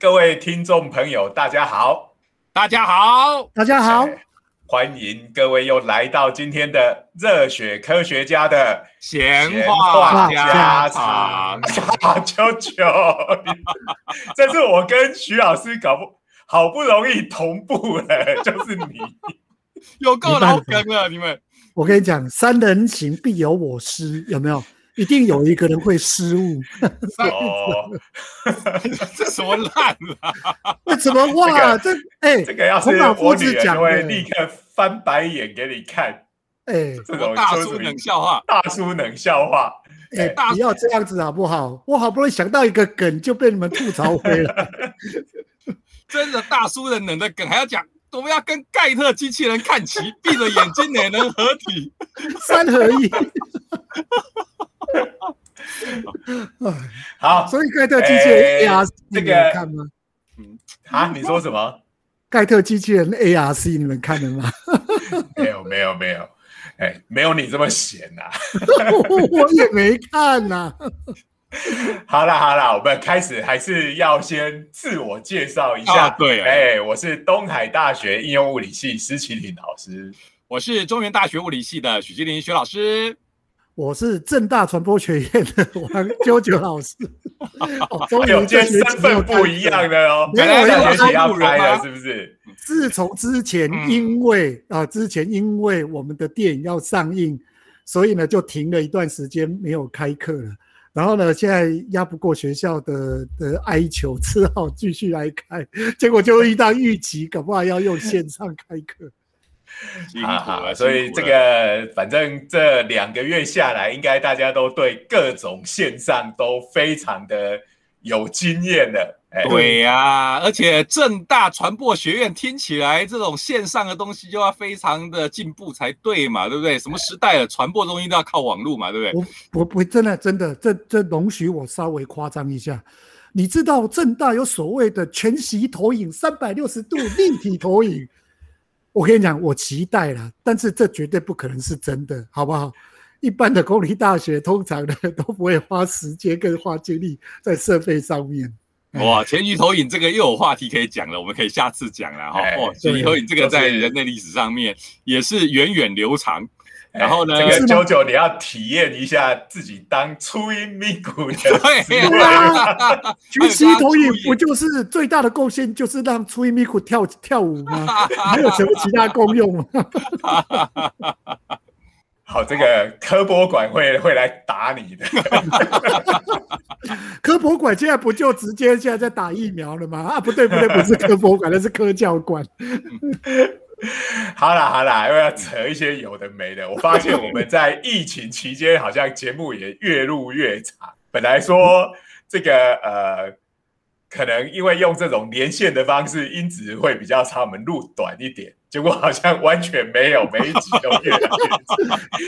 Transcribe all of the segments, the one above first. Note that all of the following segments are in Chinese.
来，各位听众朋友，大家好，大家好，大家好，欢迎各位又来到今天的热血科学家的闲话家常。大舅舅，这是我跟徐老师搞不好不容易同步了，就是你，有够老梗了，你们。我跟你讲，三人行必有我师，有没有？一定有一个人会失误。哦，这什么烂了？为什么哇？这哎，这个要是我女儿会立刻翻白眼给你看。哎，这种大叔冷笑话，大叔冷笑话。哎，不要这样子好不好？我好不容易想到一个梗，就被你们吐槽回了。真的大叔的冷的梗还要讲？我们要跟盖特机器人看齐，闭着眼睛也能合体，三合一。好，所以盖特机器人 ARC 这个看吗？嗯，啊，你说什么？盖特机器人 ARC 你们看了吗？没有，没有，没有。哎，没有你这么闲呐。我也没看呐。好了好了，我们开始还是要先自我介绍一下。对，哎，我是东海大学应用物理系施启林老师。我是中原大学物理系的许基林许老师。我是正大传播学院的王九九老师，有些身份不一样的哦。没有学期要开了，是不是？自从之前因为啊，之前因为我们的电影要上映，所以呢就停了一段时间没有开课了。然后呢，现在压不过学校的的哀求，只好继续来开。结果就遇到预期，搞不好要用线上开课。啊，所以这个反正这两个月下来，应该大家都对各种线上都非常的有经验的。对呀，而且正大传播学院听起来这种线上的东西就要非常的进步才对嘛，对不对？什么时代了，传播东西都要靠网络嘛，对不对？我我不真的真的，这这容许我稍微夸张一下。你知道正大有所谓的全息投影、三百六十度立体投影。我跟你讲，我期待了，但是这绝对不可能是真的，好不好？一般的公立大学通常呢都不会花时间跟花精力在设备上面。哇，全息投影这个又有话题可以讲了，我们可以下次讲了哈。哦，全息投影这个在人类历史上面也是源远流长。然后呢，这个九九你要体验一下自己当初音咪咕的 对啊，全息 投影不就是最大的贡献就是让初音咪咕跳跳舞吗？还有什么其他功用吗？好，这个科博馆会会来打你的。科博馆现在不就直接现在在打疫苗了吗？啊，不对不对，不是科博馆，那是科教馆。好啦好啦，又要扯一些有的没的。我发现我们在疫情期间好像节目也越录越长。本来说这个呃，可能因为用这种连线的方式，音质会比较差，我们录短一点。结果好像完全没有，每一集都越长，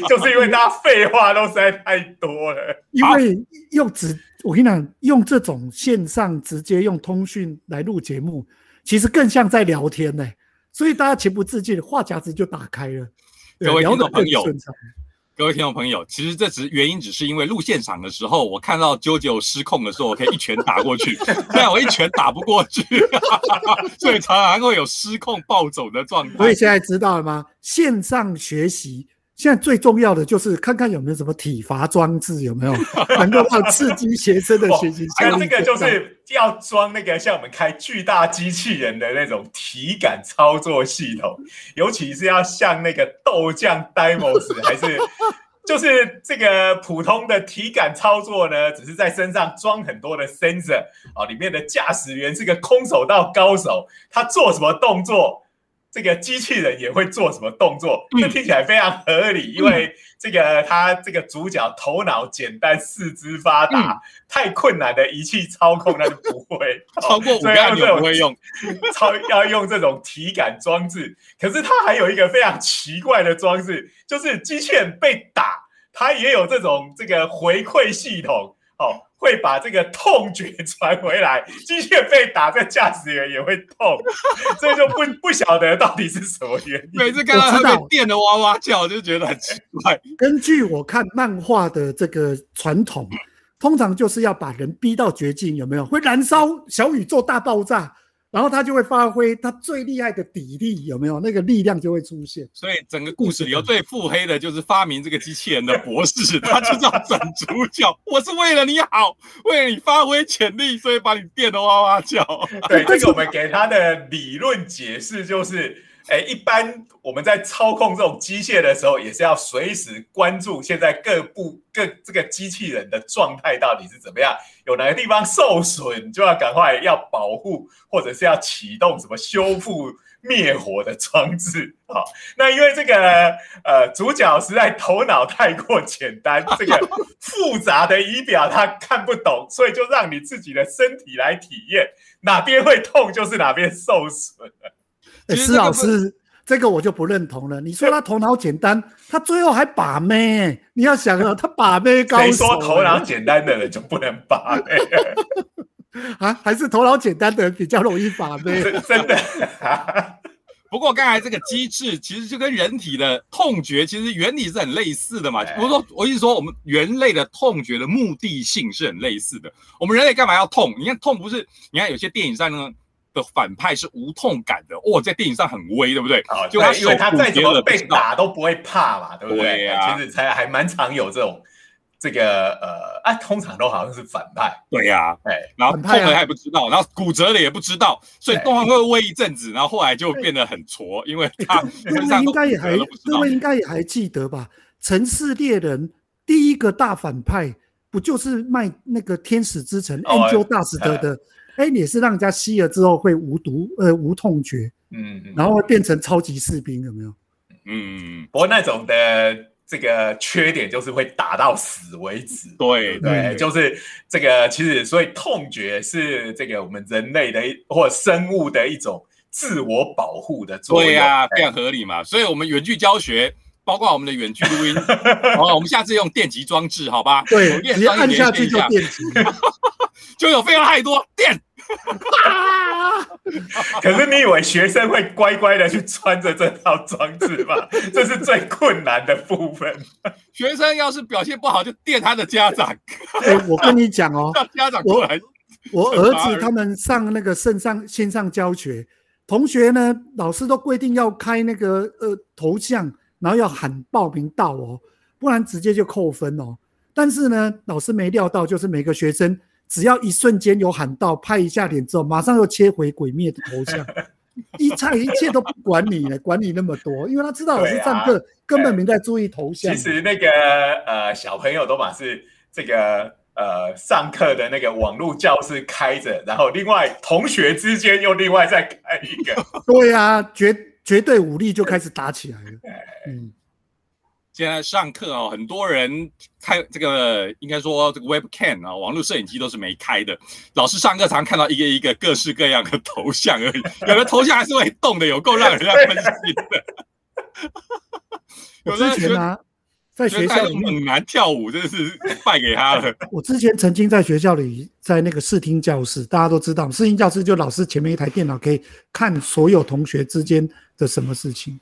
就是因为大家废话都实在太多了。因为用直，我跟你讲，用这种线上直接用通讯来录节目，其实更像在聊天呢。所以大家情不自禁，话匣子就打开了。各位听众朋友，各位听众朋友，其实这只原因只是因为录现场的时候，我看到啾啾失控的时候，我可以一拳打过去，但我一拳打不过去，所以常常会有失控暴走的状态。所以现在知道了吗？线上学习。现在最重要的就是看看有没有什么体罚装置，有没有 能够让刺激学生的 学习。还有这个就是要装那个像我们开巨大机器人的那种体感操作系统，尤其是要像那个豆酱 Demos，还是就是这个普通的体感操作呢？只是在身上装很多的 sensor 啊，里面的驾驶员是个空手道高手，他做什么动作？这个机器人也会做什么动作？这听起来非常合理，因为这个他这个主角头脑简单，四肢发达，太困难的仪器操控那就不会，超过五个按钮不会用，超要用这种体感装置。可是它还有一个非常奇怪的装置，就是机器人被打，它也有这种这个回馈系统，哦。会把这个痛觉传回来，机械被打，这驾驶员也会痛，所以就不不晓得到底是什么原因。每次看到他被电的哇哇叫，就觉得很奇怪。根据我看漫画的这个传统，通常就是要把人逼到绝境，有没有？会燃烧小宇宙大爆炸。然后他就会发挥他最厉害的底力，有没有？那个力量就会出现。所以整个故事里头最腹黑的就是发明这个机器人的博士，他就要整主角。我是为了你好，为了你发挥潜力，所以把你电得哇哇叫。对，这个我们给他的理论解释就是。哎，一般我们在操控这种机械的时候，也是要随时关注现在各部各这个机器人的状态到底是怎么样，有哪个地方受损，就要赶快要保护，或者是要启动什么修复灭火的装置。好，那因为这个呃主角实在头脑太过简单，这个复杂的仪表他看不懂，所以就让你自己的身体来体验，哪边会痛就是哪边受损。施老师，这个我就不认同了。你说他头脑简单，他最后还把妹？你要想啊，他把妹高手。谁说头脑简单的人就不能把妹？啊，还是头脑简单的人比较容易把妹？真的。不过刚才这个机制其实就跟人体的痛觉其实原理是很类似的嘛。我说，我意思说，我们人类的痛觉的目的性是很类似的。我们人类干嘛要痛？你看痛不是？你看有些电影上呢。的反派是无痛感的哦，在电影上很威，对不对？啊，就他因为他再怎么被打都不会怕嘛，对不对？对其实才还蛮常有这种这个呃，啊，通常都好像是反派。对呀，哎，然后痛了也不知道，然后骨折了也不知道，所以通常会威一阵子，然后后来就变得很挫，因为他各位应该也还各位应该也还记得吧？《城市猎人》第一个大反派不就是卖那个天使之城 Angel Dust 的？哎，也是让人家吸了之后会无毒呃无痛觉，嗯，然后会变成超级士兵，有没有？嗯，不过那种的这个缺点就是会打到死为止。对对，就是这个其实所以痛觉是这个我们人类的或生物的一种自我保护的作用。对呀，非常合理嘛。所以我们远距教学，包括我们的远距录音，好，我们下次用电极装置，好吧？对，直接按下去就电极。就有非常太多电，可是你以为学生会乖乖的去穿着这套装置吗？这是最困难的部分。学生要是表现不好，就电他的家长。哎，我跟你讲哦，家长过来，我儿子他们上那个线上线上教学，同学呢，老师都规定要开那个呃头像，然后要喊报名到哦，不然直接就扣分哦。但是呢，老师没料到，就是每个学生。只要一瞬间有喊到，拍一下脸之后，马上又切回鬼灭的头像，一切一切都不管你了，管你那么多，因为他知道上课根本没在注意头像。其实那个呃小朋友都把是这个呃上课的那个网络教室开着，然后另外同学之间又另外再开一个。对啊，绝绝对武力就开始打起来了。嗯。现在上课哦，很多人开这个，应该说这个 webcam 啊，网络摄影机都是没开的。老师上课常看到一个一个各式各样的头像而已，有的头像还是会动的，有够让人家分心的。我之前啊，在学校里猛男跳舞，真的是败给他了。我之前曾经在学校里，在那个视听教室，大家都知道，视听教室就老师前面一台电脑可以看所有同学之间的什么事情。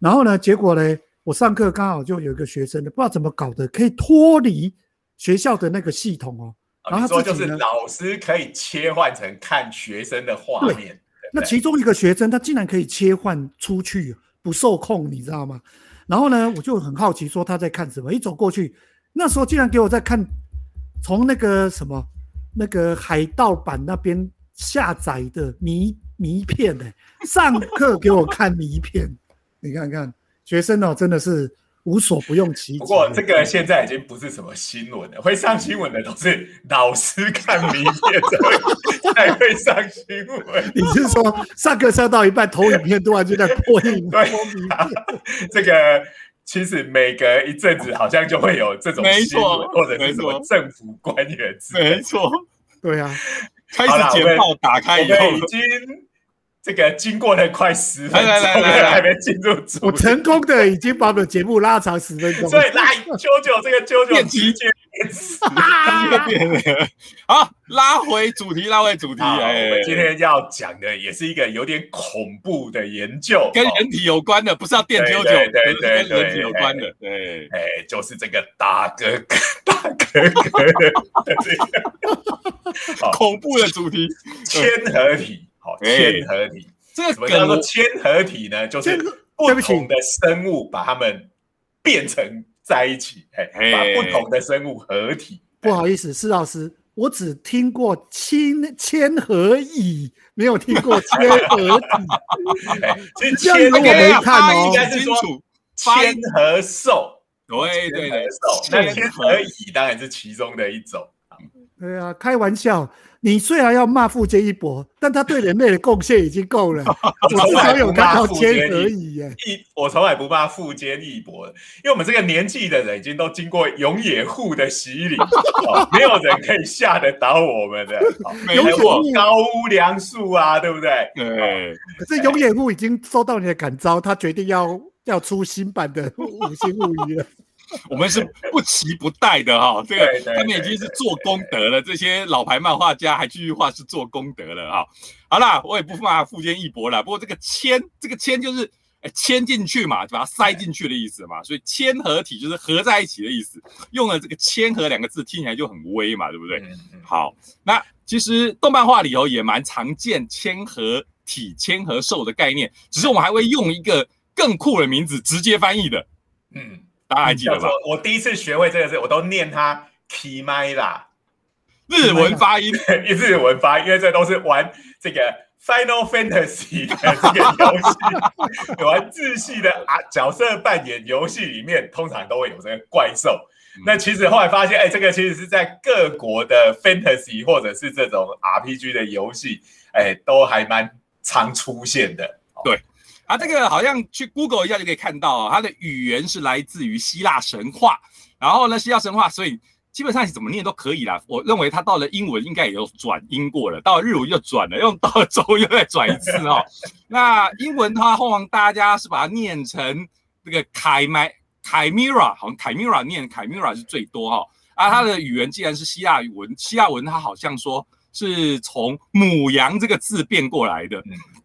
然后呢，结果呢？我上课刚好就有一个学生的，不知道怎么搞的，可以脱离学校的那个系统哦。然后说就是老师可以切换成看学生的画面。那其中一个学生他竟然可以切换出去，不受控，你知道吗？然后呢，我就很好奇，说他在看什么？一走过去，那时候竟然给我在看从那个什么那个海盗版那边下载的迷迷片呢？上课给我看迷片，你看看。学生哦，真的是无所不用其极。不过这个现在已经不是什么新闻了，会上新闻的都是老师看名片才会上新闻。你是说上课上到一半投影片，突然就在播影播名片？这个其实每隔一阵子好像就会有这种新闻，或者是什么政府官员。没错，对啊，开始简报打开以后已经。这个经过了快十分钟了，还没进入主。我成功的已经把我们节目拉长十分钟。所以来九九这个九九集结，好，拉回主题，拉回主题。哎，我们今天要讲的也是一个有点恐怖的研究，跟人体有关的，不是要电九九，对对对，跟人体有关的。对，哎，就是这个大哥哥大哥哥的这个恐怖的主题千和体，好千合体，这个什么叫做千合体呢？就是不同的生物把它们变成在一起，哎，把不同的生物合体。不好意思，施老师，我只听过千千合蚁，没有听过千合体。其实千我没看哦，应该是说千合兽。对对对，那千合蚁当然是其中的一种。对啊，开玩笑。你虽然要骂富坚义博，但他对人类的贡献已经够了。我 至少有看到千合蚁耶。一，我从来不骂富坚义博，因为我们这个年纪的人已经都经过永野户的洗礼，没有人可以吓得倒我们的。永野户高屋梁树啊，对不对？对。可是永野户已经收到你的感召，他决定要要出新版的五星物语了。我们是不期不待的哈，这个他们已经是做功德了。这些老牌漫画家还继续画是做功德了哈。好啦，我也不骂富坚义博了。不过这个铅，这个铅就是哎铅进去嘛，就把它塞进去的意思嘛。所以铅合体就是合在一起的意思。用了这个铅合两个字，听起来就很威嘛，对不对？好，那其实动漫画里头也蛮常见铅合体、铅合兽的概念，只是我们还会用一个更酷的名字直接翻译的。嗯。大家还记得吧？我第一次学会这个字，我都念它 “Kimai” 日文发音，日文发音，因为这都是玩这个 Final Fantasy 的这个游戏，玩日系的啊角色扮演游戏里面，通常都会有这个怪兽。那其实后来发现，哎，这个其实是在各国的 Fantasy 或者是这种 RPG 的游戏，哎，都还蛮常出现的。对。啊，这个好像去 Google 一下就可以看到啊，它的语言是来自于希腊神话，然后呢，希腊神话，所以基本上你怎么念都可以啦。我认为它到了英文应该也有转音过了，到了日文又转了，用到了中文又再转一次哦。那英文它后往大家是把它念成这个凯麦凯米拉，好像凯米拉念凯米拉是最多哈。啊，它的语言既然是希腊文，希腊文它好像说。是从母羊这个字变过来的，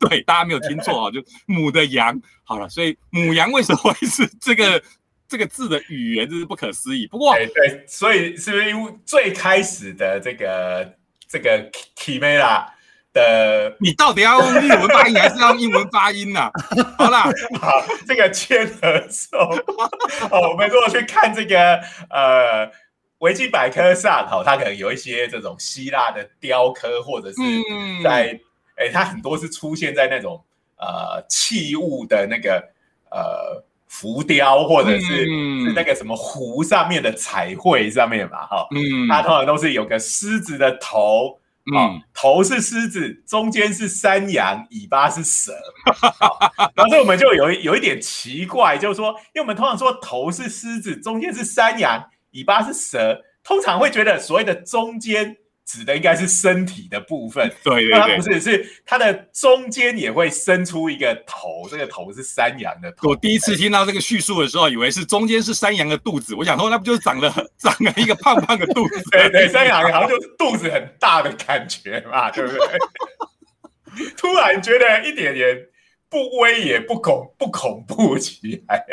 对，大家没有听错啊，就母的羊。好了，所以母羊为什么会是这个这个字的语言，这是不可思议。不过，对，所以是不是因为最开始的这个这个 Kimera 的，你到底要用日文发音还是要用英文发音呢？好啦，好，这个千和寿，哦，我们如果去看这个呃。维基百科上，哈，它可能有一些这种希腊的雕刻，或者是在，哎，它很多是出现在那种呃器物的那个呃浮雕，或者是是那个什么壶上面的彩绘上面嘛，哈，嗯，它通常都是有个狮子的头，嗯，头是狮子，中间是山羊，尾巴是蛇，然后我们就有有一点奇怪，就是说，因为我们通常说头是狮子，中间是山羊。尾巴是蛇，通常会觉得所谓的中间指的应该是身体的部分，对对对，不是是它的中间也会伸出一个头，这个头是山羊的头。我第一次听到这个叙述的时候，以为是中间是山羊的肚子，我想说那不就是长了 长了一个胖胖的肚子？对对，山羊好像就是肚子很大的感觉嘛，对不对？突然觉得一点点。不威也不恐不恐怖起来，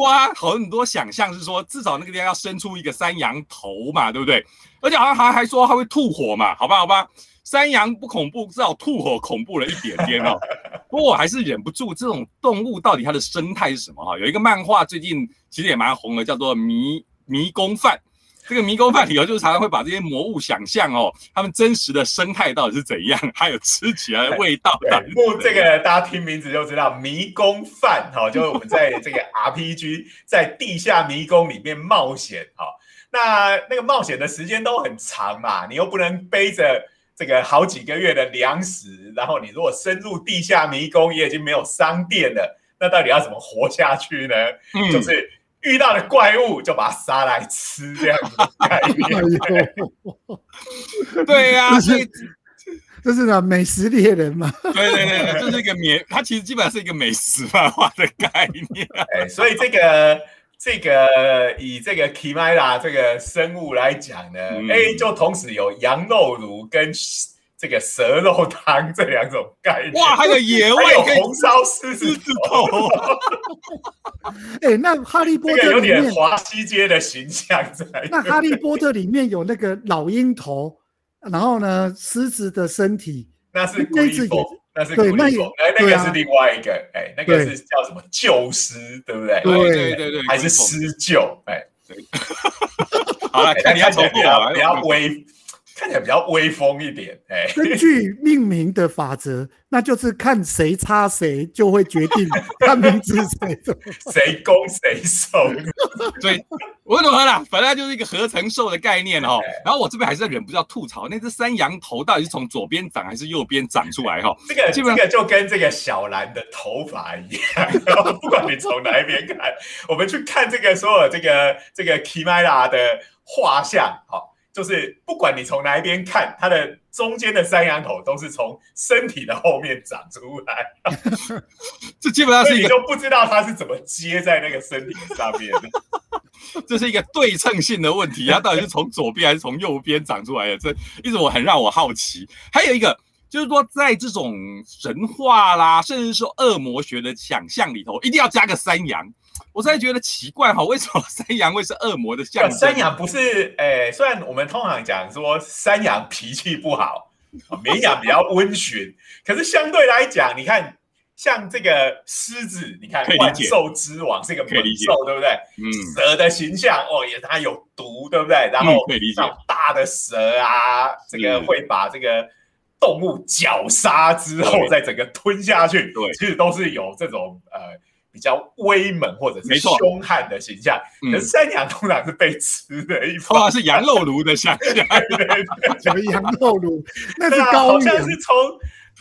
哇，很多想象是说，至少那个地方要伸出一个山羊头嘛，对不对？而且好像还还说它会吐火嘛，好吧，好吧，山羊不恐怖，至少吐火恐怖了一点点哦。不过我还是忍不住，这种动物到底它的生态是什么？哈，有一个漫画最近其实也蛮红的，叫做《迷迷宫饭》。这个迷宫饭里头就是常常会把这些魔物想象哦，他们真实的生态到底是怎样，还有吃起来的味道。不，这个大家听名字就知道，迷宫饭哈，就是我们在这个 RPG 在地下迷宫里面冒险哈。那那个冒险的时间都很长嘛，你又不能背着这个好几个月的粮食，然后你如果深入地下迷宫，也已经没有商店了，那到底要怎么活下去呢？就是。遇到的怪物就把它杀来吃，这样子概念。对呀，所以这是个美食猎人嘛？对对对，这是一个美，它其实基本上是一个美食漫画的概念。哎，所以这个这个以这个 Kimera 这个生物来讲呢，A 就同时有羊肉炉跟。这个蛇肉汤这两种概念，哇，还有野味，还有红烧狮子头，哎，那哈利波特有点华西街的形象在。那哈利波特里面有那个老鹰头，然后呢，狮子的身体，那是龟头，那是对，那哎，那个是另外一个，哎，那个是叫什么救狮，对不对？对对对对，还是施救，哎。好了，看你要从 比较比较威。看起来比较威风一点，哎。根据命名的法则，那就是看谁插谁，就会决定 他名字谁谁攻谁受。对，我懂了，反正就是一个合成兽的概念哦。然后我这边还是忍不住要吐槽，那只山羊头到底是从左边长还是右边长出来？哈，这个这个就跟这个小兰的头发一样，不管你从哪一边看，我们去看这个所有这个这个 Kimera 的画像，好。就是不管你从哪一边看，它的中间的山羊头都是从身体的后面长出来，这基本上是你都不知道它是怎么接在那个身体上面的。这是一个对称性的问题，它到底是从左边还是从右边长出来的？这一直我很让我好奇。还有一个就是说，在这种神话啦，甚至说恶魔学的想象里头，一定要加个山羊。我现在觉得奇怪哈，为什么山羊会是恶魔的象征？山羊不是诶，虽然我们通常讲说山羊脾气不好，绵羊比较温驯，可是相对来讲，你看像这个狮子，你看万兽之王是一个猛兽，对不对？嗯。蛇的形象哦，也它有毒，对不对？然后大的蛇啊，这个会把这个动物绞杀之后，再整个吞下去，对，其实都是有这种呃。比较威猛或者是凶悍的形象，可是山羊通常是被吃的一方，是羊肉炉的象，什么羊肉炉？那是高好像是从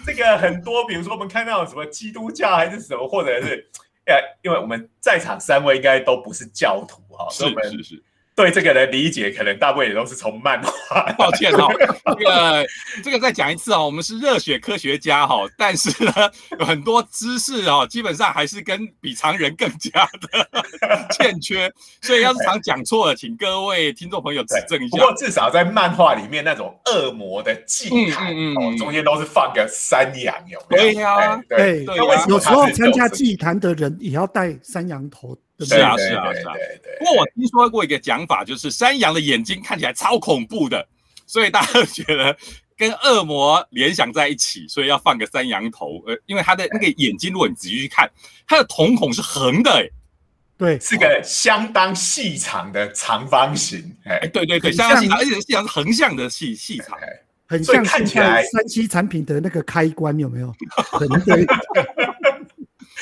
这个很多，比如说我们看到什么基督教还是什么，或者是呃，因为我们在场三位应该都不是教徒哈，是是是。对这个的理解，可能大部分也都是从漫画。抱歉哈，这个这个再讲一次啊，我们是热血科学家哈，但是呢，有很多知识哦，基本上还是跟比常人更加的 欠缺，所以要是常讲错了，请各位听众朋友指正一下。不过至少在漫画里面那种恶魔的祭坛哦，中间都是放个山羊，有对呀，对对，有时候参加祭坛的人也要带山羊头。是啊，是啊，是啊。不过我听说过一个讲法，就是山羊的眼睛看起来超恐怖的，所以大家觉得跟恶魔联想在一起，所以要放个山羊头。呃，因为它的那个眼睛，如果你仔细去看，它的瞳孔是横的，哎，对，是个相当细长的长方形。哎，对对对，相当细长，而且细长是横向的细细长，很像看起来三 C 产品的那个开关有没有？对。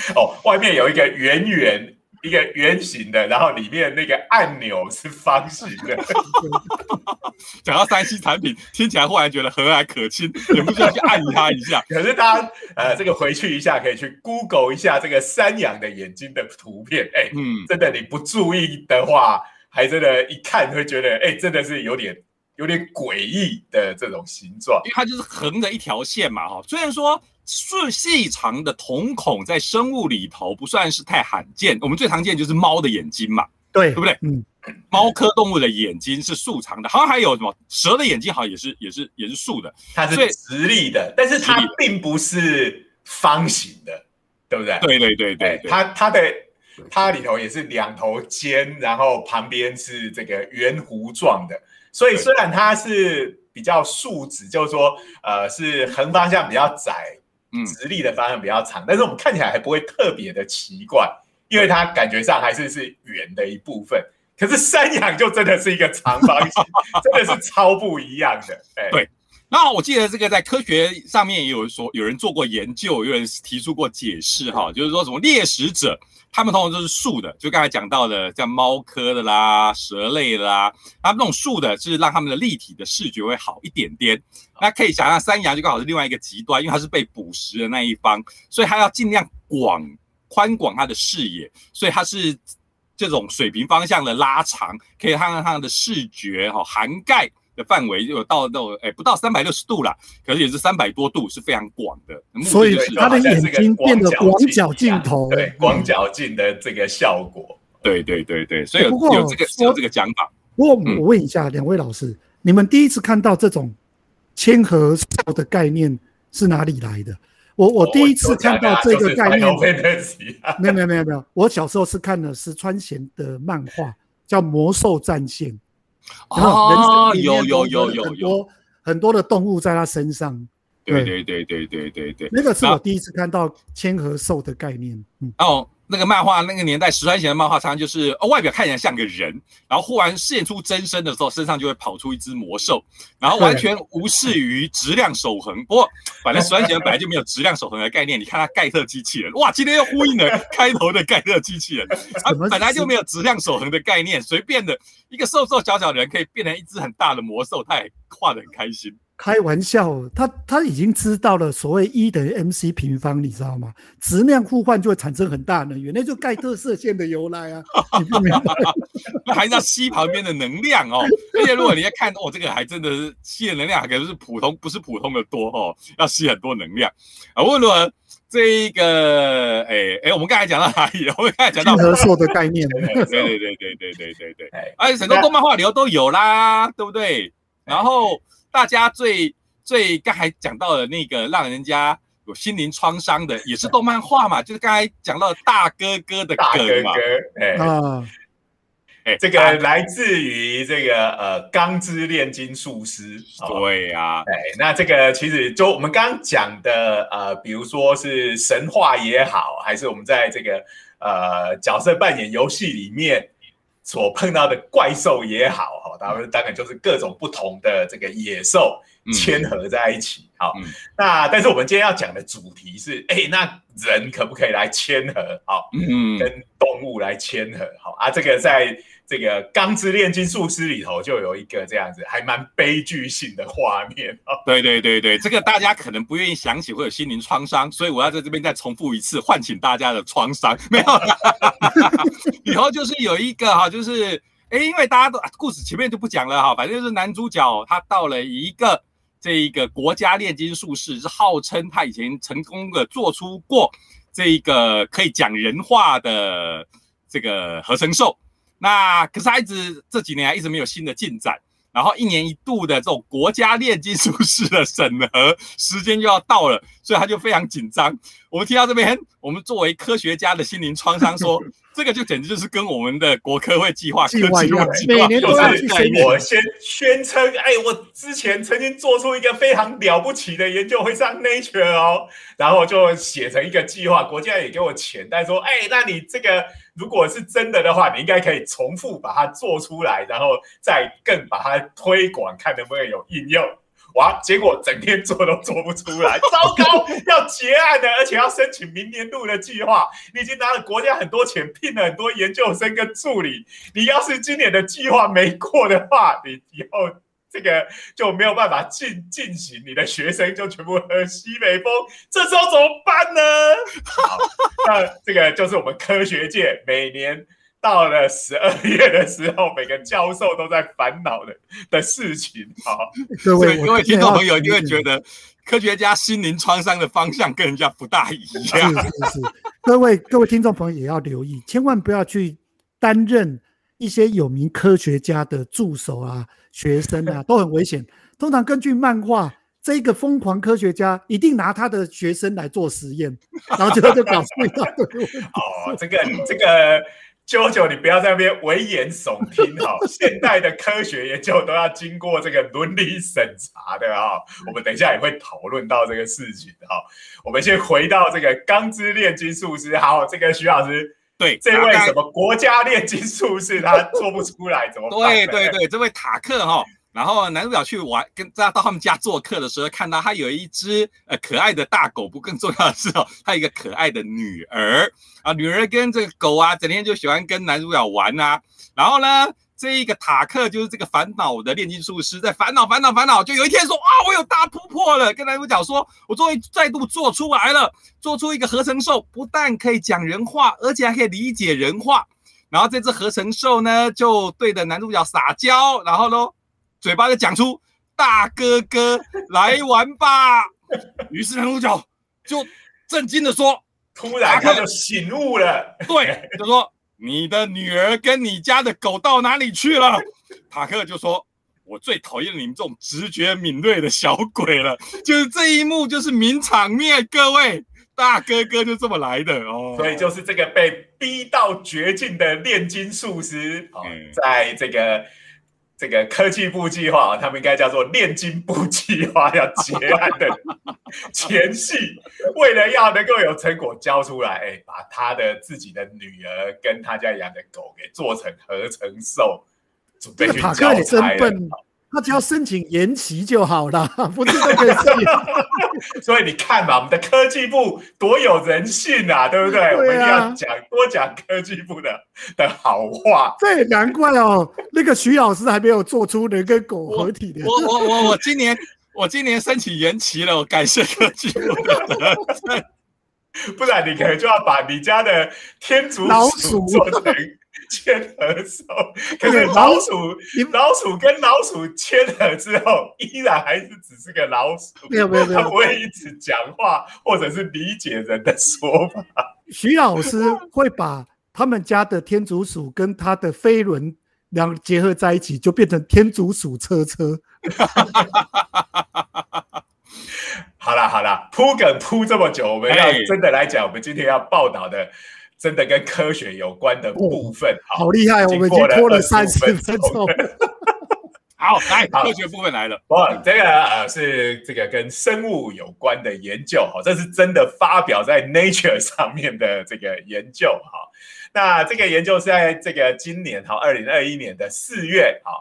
哦，外面有一个圆圆。一个圆形的，然后里面那个按钮是方形的。讲到三 C 产品，听起来忽然觉得和蔼可亲，忍不住去按它一下。可是大家呃，这个回去一下可以去 Google 一下这个山羊的眼睛的图片。哎，嗯，真的你不注意的话，还真的，一看会觉得，哎，真的是有点有点诡异的这种形状，因为它就是横着一条线嘛，哈。虽然说。是细长的瞳孔，在生物里头不算是太罕见。我们最常见就是猫的眼睛嘛，对，对不对？嗯，猫科动物的眼睛是竖长的，好像还有什么蛇的眼睛，好像也是也是也是竖的，它是直立的，但是它并不是方形的，对不对？对对对对，它它的它里头也是两头尖，然后旁边是这个圆弧状的，所以虽然它是比较竖直，就是说呃是横方向比较窄。直立的方向比较长，但是我们看起来还不会特别的奇怪，因为它感觉上还是是圆的一部分。可是山羊就真的是一个长方形，真的是超不一样的。对，那我记得这个在科学上面也有说，有人做过研究，有人提出过解释哈，就是说什么猎食者。他们通常都是竖的，就刚才讲到的，像猫科的啦、蛇类的啦，他们那种竖的，是让他们的立体的视觉会好一点点。那可以想象，山羊就刚好是另外一个极端，因为它是被捕食的那一方，所以它要尽量广宽广它的视野，所以它是这种水平方向的拉长，可以让它的视觉哈涵盖。的范围有到到哎不到三百六十度啦，可是也是三百多度，是非常广的。所以他的眼睛变得广角镜头，对广角镜的这个效果。对对对对，所以有有这个有这个讲法。不过我问一下两位老师，你们第一次看到这种千和兽的概念是哪里来的？我我第一次看到这个概念，没有没有没有没有，我小时候是看的石川贤的漫画，叫《魔兽战线》，哦，有有有有很多很多的动物在他身上。对对对对对对对，那个是我第一次看到千和兽的概念。嗯哦。那个漫画那个年代，石川贤的漫画常常就是哦外表看起来像个人，然后忽然现出真身的时候，身上就会跑出一只魔兽，然后完全无视于质量守恒。不过，反正石川贤本来就没有质量守恒的概念。你看他盖特机器人，哇，今天又呼应了开头的盖特机器人，他本来就没有质量守恒的概念，随便的一个瘦瘦小小的人可以变成一只很大的魔兽，他也画的很开心。开玩笑，他他已经知道了所谓一等于 mc 平方，你知道吗？质量互换就会产生很大能源，那就盖特射线的由来啊！那还是要吸旁边的能量哦。而且如果你要看，哦，这个还真的是吸的能量可能是普通，不是普通的多哦，要吸很多能量啊。问了这个，哎哎，我们刚才讲到哪里？我们刚才讲到合作的概念。对对对对对对对对。而且很多动漫画流都有啦，对不对？然后。大家最最刚才讲到的那个让人家有心灵创伤的，也是动漫画嘛，就是刚才讲到大哥哥的歌嘛，哎，哎，这个来自于这个呃《钢之炼金术师》。对呀，哎，那这个其实就我们刚刚讲的呃，比如说是神话也好，还是我们在这个呃角色扮演游戏里面。所碰到的怪兽也好，哈，他们当然就是各种不同的这个野兽牵合在一起，好，那但是我们今天要讲的主题是，哎，那人可不可以来牵合？好，嗯，跟动物来牵合，好啊，这个在。这个《钢之炼金术师》里头就有一个这样子，还蛮悲剧性的画面 对对对对，这个大家可能不愿意想起，会有心灵创伤，所以我要在这边再重复一次，唤醒大家的创伤。没有，以后就是有一个哈，就是哎，因为大家都故事前面就不讲了哈，反正就是男主角他到了一个这一个国家炼金术士，是号称他以前成功的做出过这一个可以讲人话的这个合成兽。那可是他一直这几年还一直没有新的进展，然后一年一度的这种国家炼金术师的审核时间又要到了，所以他就非常紧张。我们听到这边，我们作为科学家的心灵创伤，说这个就简直就是跟我们的国科会计划、计划一样，每年都要去我先宣称，哎，我之前曾经做出一个非常了不起的研究，会上 Nature 哦，然后就写成一个计划，国家也给我钱，但说，哎，那你这个。如果是真的的话，你应该可以重复把它做出来，然后再更把它推广，看能不能有应用。哇！结果整天做都做不出来，糟糕！要结案的，而且要申请明年度的计划。你已经拿了国家很多钱，聘了很多研究生跟助理。你要是今年的计划没过的话，你以后。这个就没有办法进进行，你的学生就全部喝西北风，这时候怎么办呢？好，那这个就是我们科学界每年到了十二月的时候，每个教授都在烦恼的的事情。好，各位各位听众朋友，你会觉得科学家心灵创伤的方向跟人家不大一样。是是是，各位各位听众朋友也要留意，千万不要去担任。一些有名科学家的助手啊、学生啊，都很危险。通常根据漫画，这个疯狂科学家一定拿他的学生来做实验，然后最后就搞出一大堆。哦，这个这个啾啾，你不要在那边危言耸听哈！现代的科学研究都要经过这个伦理审查的啊。我们等一下也会讨论到这个事情哈。我们先回到这个钢之炼金术师，好，这个徐老师。对，这位什么国家炼金术士，他做不出来，怎么办？对对对，这位塔克哈，然后男主角去玩，跟在到他们家做客的时候，看到他有一只呃可爱的大狗，不更重要的是哦，他有一个可爱的女儿啊，女儿跟这个狗啊，整天就喜欢跟男主角玩啊，然后呢？这一个塔克就是这个烦恼的炼金术师，在烦恼、烦恼、烦恼，就有一天说：“啊，我有大突破了！”跟男主角说：“我终于再度做出来了，做出一个合成兽，不但可以讲人话，而且还可以理解人话。”然后这只合成兽呢，就对着男主角撒娇，然后呢，嘴巴就讲出：“大哥哥，来玩吧！” 于是男主角就震惊的说：“突然他就醒悟了，对，就说。”你的女儿跟你家的狗到哪里去了？塔克就说：“我最讨厌你们这种直觉敏锐的小鬼了，就是这一幕就是名场面，各位大哥哥就这么来的哦。所以就是这个被逼到绝境的炼金术师哦，在这个这个科技部计划，他们应该叫做炼金部计划要结案的前戏，为了要能够有成果交出来，哎，把他的自己的女儿跟他家养的狗给做成合成兽。这个塔克也真笨，他只要申请延期就好了，不是这个事。所以你看嘛，我们的科技部多有人性啊，对不对？我们一定要讲多讲科技部的的好话。这也难怪哦，那个徐老师还没有做出人跟狗合体的。我我我我今年我今年申请延期了，我感谢科技部的。不然你可能就要把你家的天竺鼠做成。签合手，可是老鼠，老鼠跟老鼠签合之后，依然还是只是个老鼠，没有没有没有，它不会一直讲话，或者是理解人的说法。徐老师会把他们家的天竺鼠跟他的飞轮两结合在一起，就变成天竺鼠车车。好了好了，铺梗铺这么久，我们要真的来讲，我们今天要报道的。真的跟科学有关的部分，好厉害！我们已经拖了三十分钟。好，来科学部分来了。哇，这个呃是这个跟生物有关的研究，哈，这是真的发表在 Nature 上面的这个研究，哈。那这个研究是在这个今年，哈，二零二一年的四月，哈。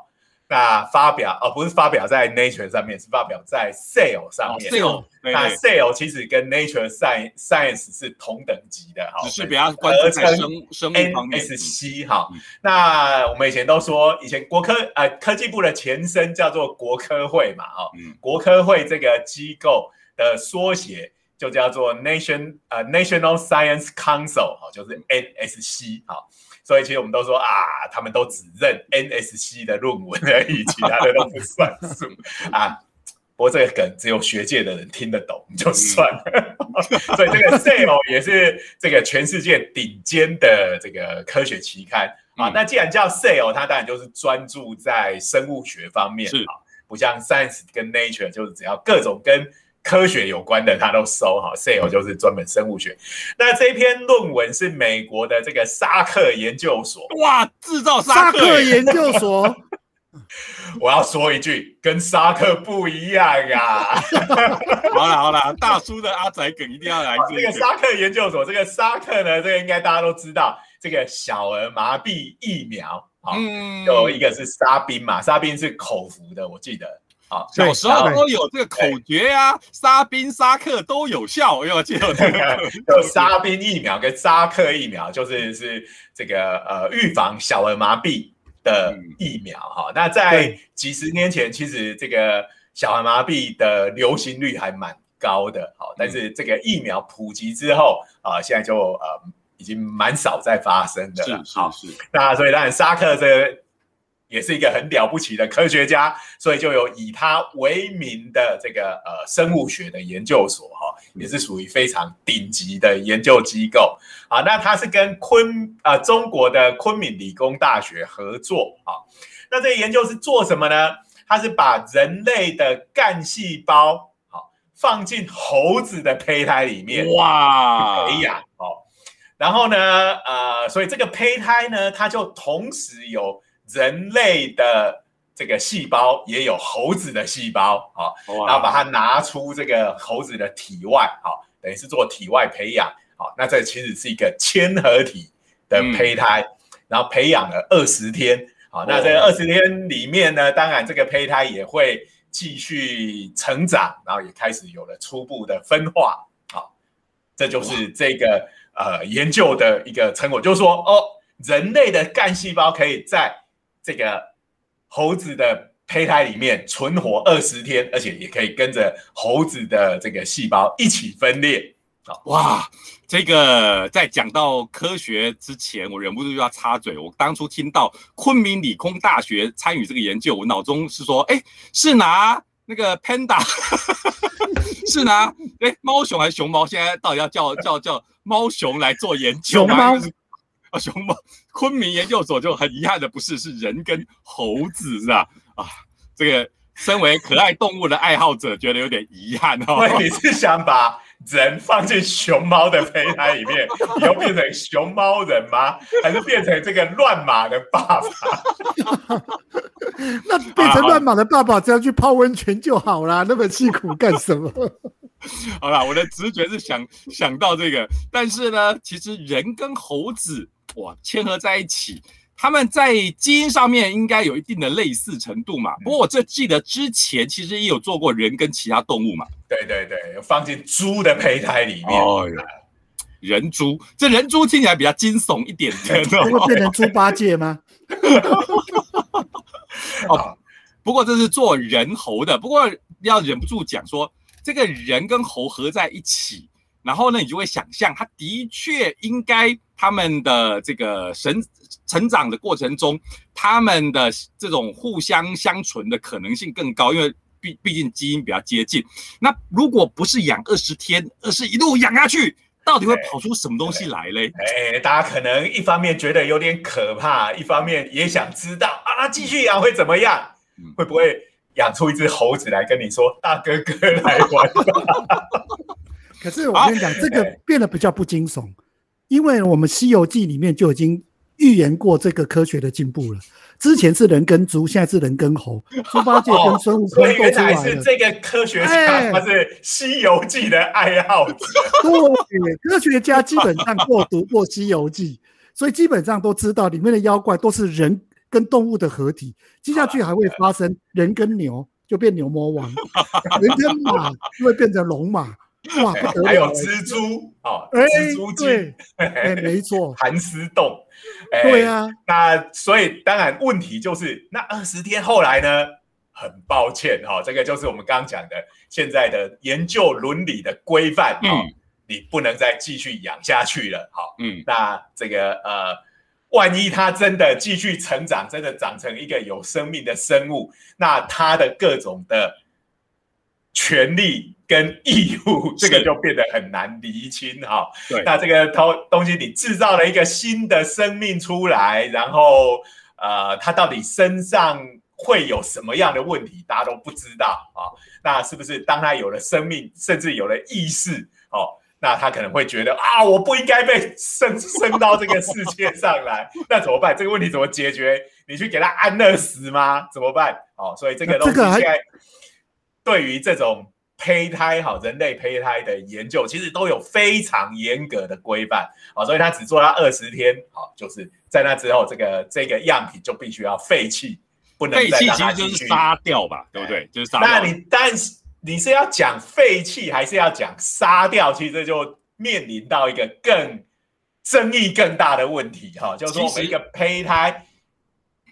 那发表哦，不是发表在 Nature 上面，是发表在 Cell 上面。Cell，那 Cell 其实跟 Nature Science 是同等级的，哈，只是比较关注在生生物方面。NSC 哈，那我们以前都说，以前国科呃科技部的前身叫做国科会嘛，哈，国科会这个机构的缩写就叫做 Nation 呃 National Science Council，哈，就是 NSC，哈。所以其实我们都说啊，他们都只认 NSC 的论文而已，其他的都不算数啊。不过这个梗只有学界的人听得懂，就算了。所以这个 Cell 也是这个全世界顶尖的这个科学期刊啊。那既然叫 Cell，它当然就是专注在生物学方面啊，不像 Science 跟 Nature 就是只要各种跟科学有关的，他都收哈。Sale 就是专门生物学。那这篇论文是美国的这个沙克研究所哇，制造沙克研究所。我要说一句，跟沙克不一样啊！好了好了，大叔的阿仔梗一定要来。这个沙克研究所，这个沙克呢，这个应该大家都知道，这个小儿麻痹疫苗啊，有一个是沙宾嘛，沙宾是口服的，我记得。小时候都有这个口诀呀，沙宾、沙克都有效。要记得这个，有沙宾疫苗跟沙克疫苗，就是是这个呃预防小儿麻痹的疫苗哈。那在几十年前，其实这个小儿麻痹的流行率还蛮高的，好，但是这个疫苗普及之后啊，现在就呃已经蛮少在发生的了。好，是那所以当然沙克这个。也是一个很了不起的科学家，所以就有以他为名的这个呃生物学的研究所哈，也是属于非常顶级的研究机构啊。那他是跟昆啊中国的昆明理工大学合作啊。那这个研究是做什么呢？他是把人类的干细胞好放进猴子的胚胎里面哇培养哦，然后呢呃，所以这个胚胎呢，它就同时有。人类的这个细胞也有猴子的细胞啊，然后把它拿出这个猴子的体外，好，等于是做体外培养，好，那这其实是一个嵌合体的胚胎，然后培养了二十天，好，那这二十天里面呢，当然这个胚胎也会继续成长，然后也开始有了初步的分化，好，这就是这个呃研究的一个成果，就是说哦，人类的干细胞可以在这个猴子的胚胎里面存活二十天，而且也可以跟着猴子的这个细胞一起分裂。哇，这个在讲到科学之前，我忍不住就要插嘴。我当初听到昆明理工大学参与这个研究，我脑中是说，哎，是拿那个 panda，是拿哎猫熊还是熊猫？现在到底要叫叫叫猫熊来做研究？熊猫。熊猫昆明研究所就很遗憾的不是是人跟猴子是吧？啊，这个身为可爱动物的爱好者，觉得有点遗憾哦。你是想把人放进熊猫的胚胎里面，以后变成熊猫人吗？还是变成这个乱马的爸爸？那变成乱马的爸爸，只要去泡温泉就好啦，那么辛苦干什么？好啦，我的直觉是想想到这个，但是呢，其实人跟猴子哇牵合在一起。他们在基因上面应该有一定的类似程度嘛？不过我这记得之前其实也有做过人跟其他动物嘛。对对对，放进猪的胚胎里面。哦，人猪，这人猪听起来比较惊悚一点点。会变成猪八戒吗？哦，不过这是做人猴的。不过要忍不住讲说，这个人跟猴合在一起。然后呢，你就会想象，他的确应该他们的这个成成长的过程中，他们的这种互相相存的可能性更高，因为毕毕竟基因比较接近。那如果不是养二十天，而是一路养下去，到底会跑出什么东西来嘞？哎，大家可能一方面觉得有点可怕，一方面也想知道啊，继续养会怎么样？会不会养出一只猴子来跟你说，大哥哥来玩？可是我跟你讲，这个变得比较不惊悚，因为我们《西游记》里面就已经预言过这个科学的进步了。之前是人跟猪，现在是人跟猴。猪八戒跟孙悟空都出来了。是这个科学家，他是《西游记》的爱好者。对，科学家基本上过读过《西游记》，所以基本上都知道里面的妖怪都是人跟动物的合体。接下去还会发生人跟牛就变牛魔王，人跟马就会变成龙马。哇，还有蜘蛛哦，蜘蛛精，哎，没错，寒丝洞，对啊，那所以当然问题就是那二十天后来呢？很抱歉哈，这个就是我们刚刚讲的现在的研究伦理的规范啊，你不能再继续养下去了，好，嗯，那这个呃，万一它真的继续成长，真的长成一个有生命的生物，那它的各种的权利。跟义务这个就变得很难厘清哈。对，那这个东东西你制造了一个新的生命出来，然后呃，它到底身上会有什么样的问题，大家都不知道啊。那是不是当他有了生命，甚至有了意识哦，那他可能会觉得啊，我不应该被生生到这个世界上来，那怎么办？这个问题怎么解决？你去给他安乐死吗？怎么办？哦，所以这个东西现在对于这种。胚胎好，人类胚胎的研究其实都有非常严格的规范啊，所以他只做到二十天，好，就是在那之后，这个这个样品就必须要废弃，不能废弃其实就是杀掉吧，对不对？就是杀掉。那你但是你是要讲废弃，还是要讲杀掉？其实这就面临到一个更争议更大的问题哈，就是说一个胚胎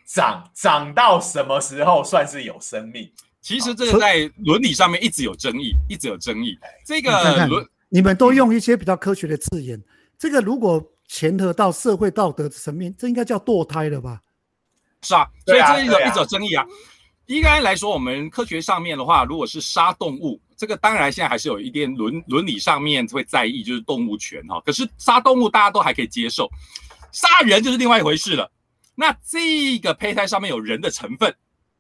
长长到什么时候算是有生命？其实这个在伦理上面一直有争议，一直有争议。这个伦，你们都用一些比较科学的字眼。这个如果牵扯到社会道德层面，这应该叫堕胎了吧？是啊，所以这一个一直有争议啊。应该来说，我们科学上面的话，如果是杀动物，这个当然现在还是有一点伦伦理上面会在意，就是动物权哈。可是杀动物大家都还可以接受，杀人就是另外一回事了。那这个胚胎上面有人的成分。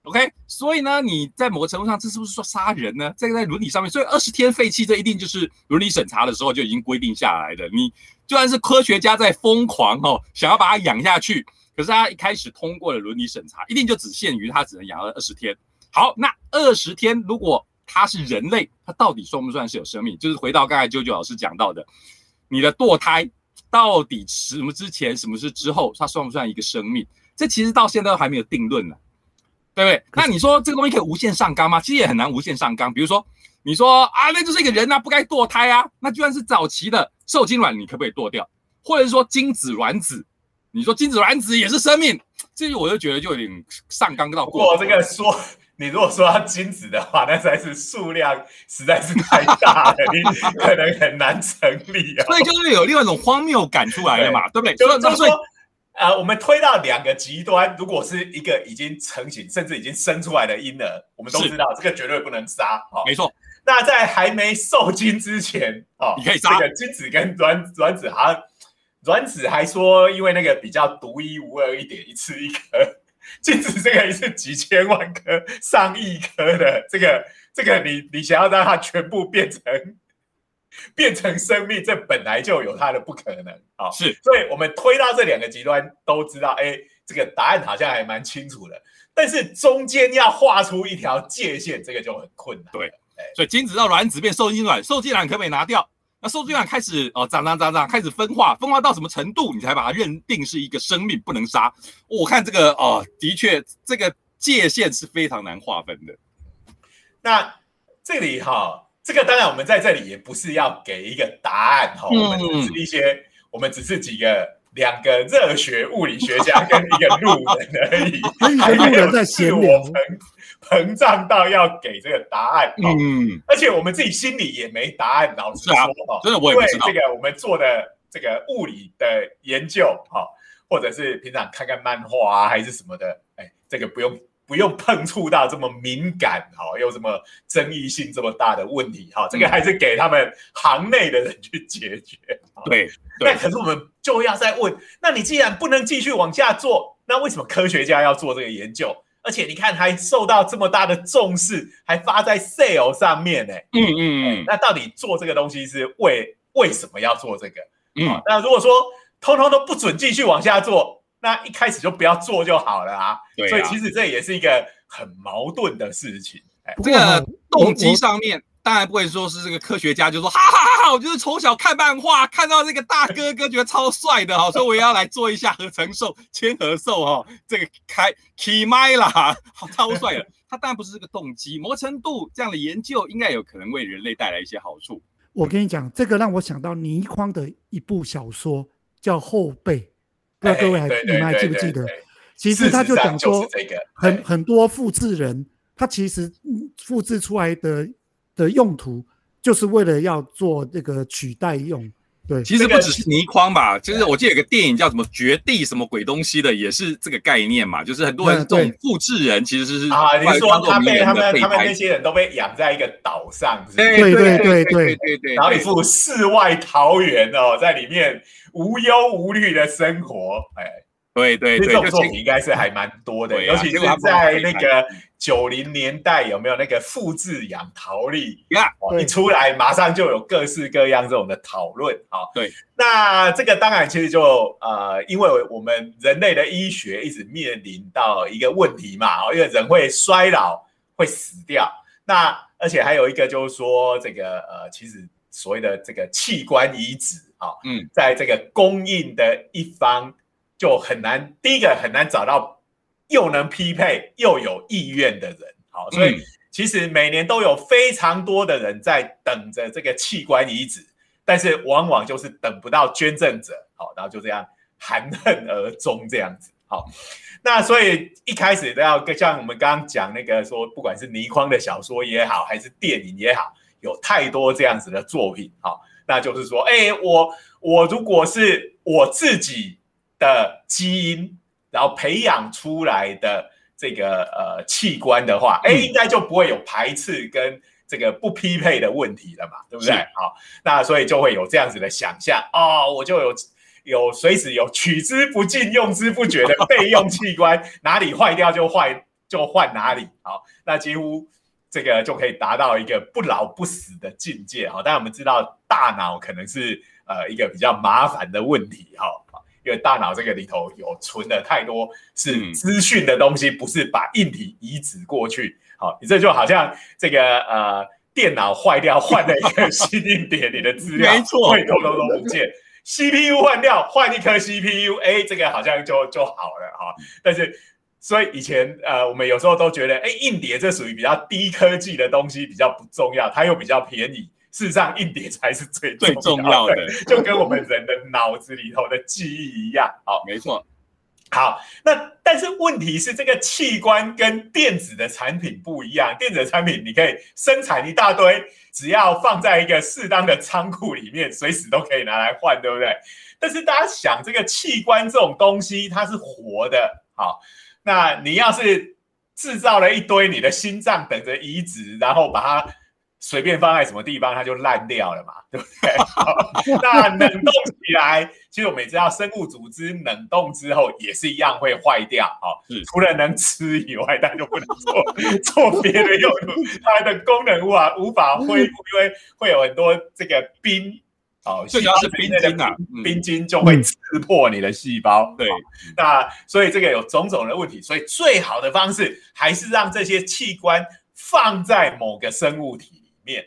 OK，所以呢，你在某个程度上，这是不是说杀人呢？这个在伦理上面，所以二十天废弃，这一定就是伦理审查的时候就已经规定下来的。你就算是科学家在疯狂哦，想要把它养下去，可是他一开始通过了伦理审查，一定就只限于他只能养了二十天。好，那二十天如果他是人类，他到底算不算是有生命？就是回到刚才啾啾老师讲到的，你的堕胎到底什么之前，什么是之后，它算不算一个生命？这其实到现在都还没有定论呢。对不对？那你说这个东西可以无限上纲吗？其实也很难无限上纲。比如说，你说啊，那就是一个人啊，不该堕胎啊。那就算是早期的受精卵，你可不可以堕掉？或者是说精子卵子，你说精子卵子也是生命，这个我就觉得就有点上纲到过。我这个说，你如果说要精子的话，那实在是数量实在是太大了，你可能很难成立啊。所以就是有另外一种荒谬感出来了嘛，对不对？就是说。啊，我们推到两个极端，如果是一个已经成型甚至已经生出来的婴儿，我们都知道这个绝对不能杀。哦，没错。那在还没受精之前，哦，你可以杀这个精子跟卵卵子，好像卵子还说因为那个比较独一无二一点，一次一颗，精子这个是几千万颗、上亿颗的，这个这个你你想要让它全部变成变成生命，这本来就有它的不可能啊。是，所以我们推到这两个极端都知道，哎，这个答案好像还蛮清楚的，但是中间要画出一条界限，这个就很困难。对，所以精子到卵子变受精卵，受精卵可不可以拿掉？那受精卵开始哦长长长长，开始分化，分化到什么程度，你才把它认定是一个生命不能杀？我看这个哦，的确这个界限是非常难划分的。那这里哈，这个当然我们在这里也不是要给一个答案哈，我们只是一些，我们只是几个两个热血物理学家跟一个路人而已，还没有在闲聊。膨胀到要给这个答案，嗯，而且我们自己心里也没答案，老实说哈，真的我也不知道。这个我们做的这个物理的研究哈，或者是平常看看漫画啊，还是什么的，哎，这个不用不用碰触到这么敏感哈，又这么争议性这么大的问题哈，这个还是给他们行内的人去解决。对，那可是我们就要再问，那你既然不能继续往下做，那为什么科学家要做这个研究？而且你看，还受到这么大的重视，还发在 sale 上面呢。嗯嗯嗯。那到底做这个东西是为为什么要做这个？嗯。那如果说通通都不准继续往下做，那一开始就不要做就好了啊。对。所以其实这也是一个很矛盾的事情。这个动机上面。当然不会说是这个科学家就说哈哈哈哈，我就是从小看漫画，看到这个大哥哥觉得超帅的哈，所以我也要来做一下合成兽、千合兽哈，这个开起麦啦，超帅的。他当然不是这个动机，某程度这样的研究应该有可能为人类带来一些好处。我跟你讲，这个让我想到倪匡的一部小说叫《后辈》，不知道各位还你们还记不记得？其实他就讲说，很很多复制人，他其实复制出来的。的用途就是为了要做这个取代用，对，其实不只是泥筐吧，就是我记得有个电影叫什么《绝地》什么鬼东西的，也是这个概念嘛，就是很多人这种复制人其实是啊，你说他被他们他们那些人都被养在一个岛上，对对对对对对对，然后一副世外桃源哦，在里面无忧无虑的生活，哎。对对对，这种作品应该是还蛮多的，尤其是在那个九零年代，有没有那个复制养陶粒？一出来马上就有各式各样这种的讨论。啊，对，那这个当然其实就呃，因为我们人类的医学一直面临到一个问题嘛，哦，因为人会衰老，会死掉。那而且还有一个就是说，这个呃，其实所谓的这个器官移植，啊，嗯，在这个供应的一方。就很难，第一个很难找到又能匹配又有意愿的人，好，所以其实每年都有非常多的人在等着这个器官移植，但是往往就是等不到捐赠者，好，然后就这样含恨而终这样子，好，那所以一开始都要像我们刚刚讲那个说，不管是倪匡的小说也好，还是电影也好，有太多这样子的作品，好，那就是说，哎，我我如果是我自己。的基因，然后培养出来的这个呃器官的话，哎，应该就不会有排斥跟这个不匹配的问题了嘛，对不对？好，那所以就会有这样子的想象哦，我就有有随时有取之不尽、用之不绝的备用器官，哪里坏掉就坏就换哪里。好，那几乎这个就可以达到一个不老不死的境界。好，但我们知道大脑可能是呃一个比较麻烦的问题。哈。因为大脑这个里头有存的太多是资讯的东西，不是把硬体移植过去。好，你这就好像这个呃电脑坏掉换了一个新硬碟，你的资料没错会通通都不见。CPU 换掉换一颗 CPU，哎，这个好像就就好了哈。但是所以以前呃我们有时候都觉得，哎，硬碟这属于比较低科技的东西，比较不重要，它又比较便宜。事实上，硬碟才是最最重要的，就跟我们人的脑子里头的记忆一样。好，没错。好，那但是问题是，这个器官跟电子的产品不一样。电子的产品你可以生产一大堆，只要放在一个适当的仓库里面，随时都可以拿来换，对不对？但是大家想，这个器官这种东西，它是活的。好，那你要是制造了一堆你的心脏等着移植，然后把它。随便放在什么地方，它就烂掉了嘛，对不对？那冷冻起来，其实我们也知道，生物组织冷冻之后也是一样会坏掉，哦，除了能吃以外，但就不能做 做别的用途，它的功能无法无法恢复，因为会有很多这个冰，哦，最主要是冰晶啊，冰晶就会刺破你的细胞，对，那所以这个有种种的问题，所以最好的方式还是让这些器官放在某个生物体。面，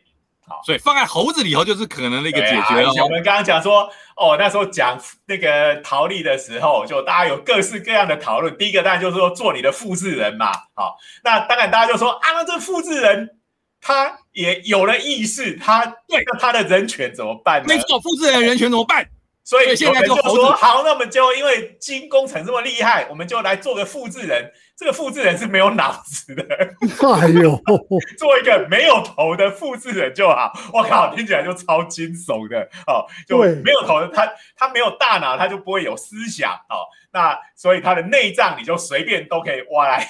好，所以放在猴子里头就是可能的一个解决了。我们刚刚讲说，哦，那时候讲那个逃离的时候，就大家有各式各样的讨论。第一个当然就是说做你的复制人嘛，好，那当然大家就说啊，那这复制人他也有了意识，他对那他的人权怎么办？没错，复制人人权怎么办？所以现在就说好，那我们就因为基因工程这么厉害，我们就来做个复制人。这个复制人是没有脑子的，哎呦，做一个没有头的复制人就好。我靠，听起来就超惊悚的哦，就没有头的，他他没有大脑，他就不会有思想哦。那所以他的内脏你就随便都可以挖来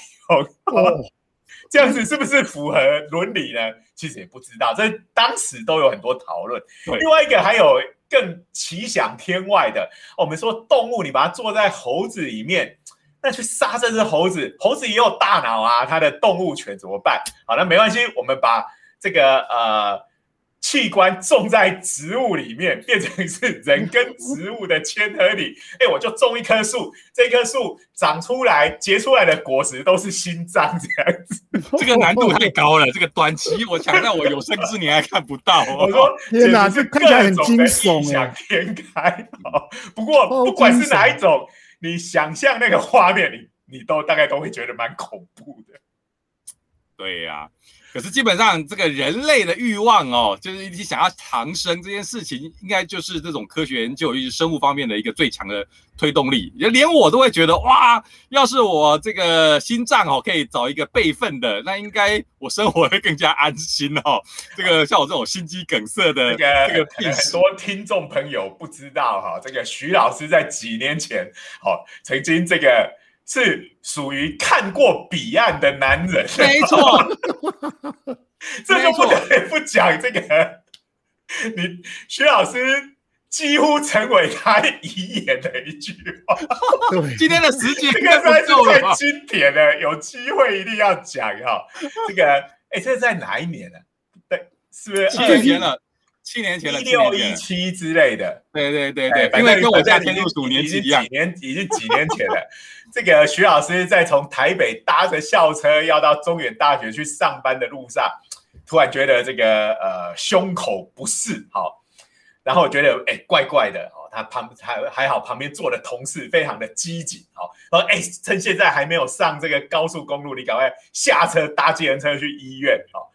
用，这样子是不是符合伦理呢？其实也不知道，这当时都有很多讨论。另外一个还有。更奇想天外的，我们说动物，你把它坐在猴子里面，那去杀这只猴子，猴子也有大脑啊，它的动物权怎么办？好，那没关系，我们把这个呃。器官种在植物里面，变成是人跟植物的签合里。哎，我就种一棵树，这棵树长出来结出来的果实都是心脏这样子。这个难度太高了，这个短期我想到我有生之年还看不到。我说天哪，这看起来很惊悚，异想天开。不过不管是哪一种，你想象那个画面，你你都大概都会觉得蛮恐怖的。对呀。可是基本上，这个人类的欲望哦，就是你想要长生这件事情，应该就是这种科学研究，尤其是生物方面的一个最强的推动力。连我都会觉得，哇，要是我这个心脏哦，可以找一个备份的，那应该我生活会更加安心哦。这个像我这种心肌梗塞的，这个这个很多听众朋友不知道哈，这个徐老师在几年前哦，曾经这个。是属于看过彼岸的男人，没错，这就不得不讲这个。你徐老师几乎成为他遗言的一句话。今天的时间这个算是最经典的，有机会一定要讲哈。这个，哎，这是在哪一年呢？对，是不是七年前了？七年前了，六一七之类的。对对对对，因为跟我家天竺鼠年纪一样，几年已经几年前了。这个徐老师在从台北搭着校车要到中原大学去上班的路上，突然觉得这个呃胸口不适，好，然后我觉得哎怪怪的哦，他旁还还好旁边坐的同事非常的机警，好，说哎趁现在还没有上这个高速公路，你赶快下车搭计程车去医院，好，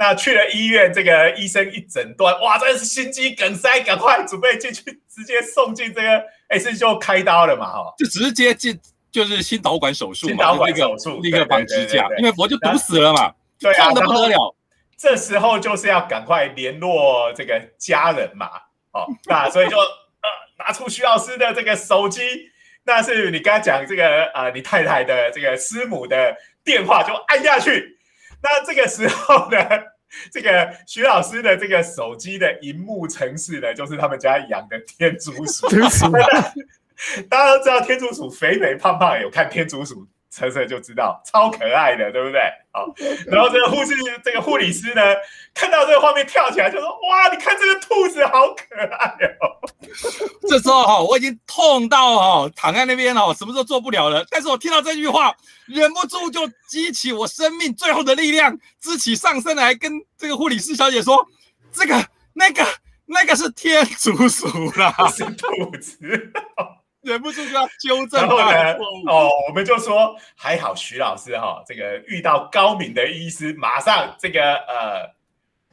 那去了医院，这个医生一诊断，哇，真的是心肌梗塞，赶快准备进去，直接送进这个，哎是就开刀了嘛，哈，就直接进。就是心导管手术嘛，心导管手术立刻绑支架，因为我就堵死了嘛，痛的不得了。这时候就是要赶快联络这个家人嘛，哦，那所以就 呃拿出徐老师的这个手机，那是你刚才讲这个呃你太太的这个师母的电话，就按下去。那这个时候呢，这个徐老师的这个手机的荧幕城市呢，就是他们家养的天竺鼠。大家都知道天竺鼠肥肥胖胖，有看天竺鼠车车就知道超可爱的，对不对？好，然后这个护士这个护理师呢，看到这个画面跳起来就说：“哇，你看这个兔子好可爱哦！”这时候哈，我已经痛到哈躺在那边哦，什么都做不了了。但是我听到这句话，忍不住就激起我生命最后的力量，支起上身来跟这个护理师小姐说：“这个、那个、那个是天竺鼠啦，是兔子。”忍不住就要纠正他哦，我们就说还好徐老师哈，这个遇到高明的医师，马上这个呃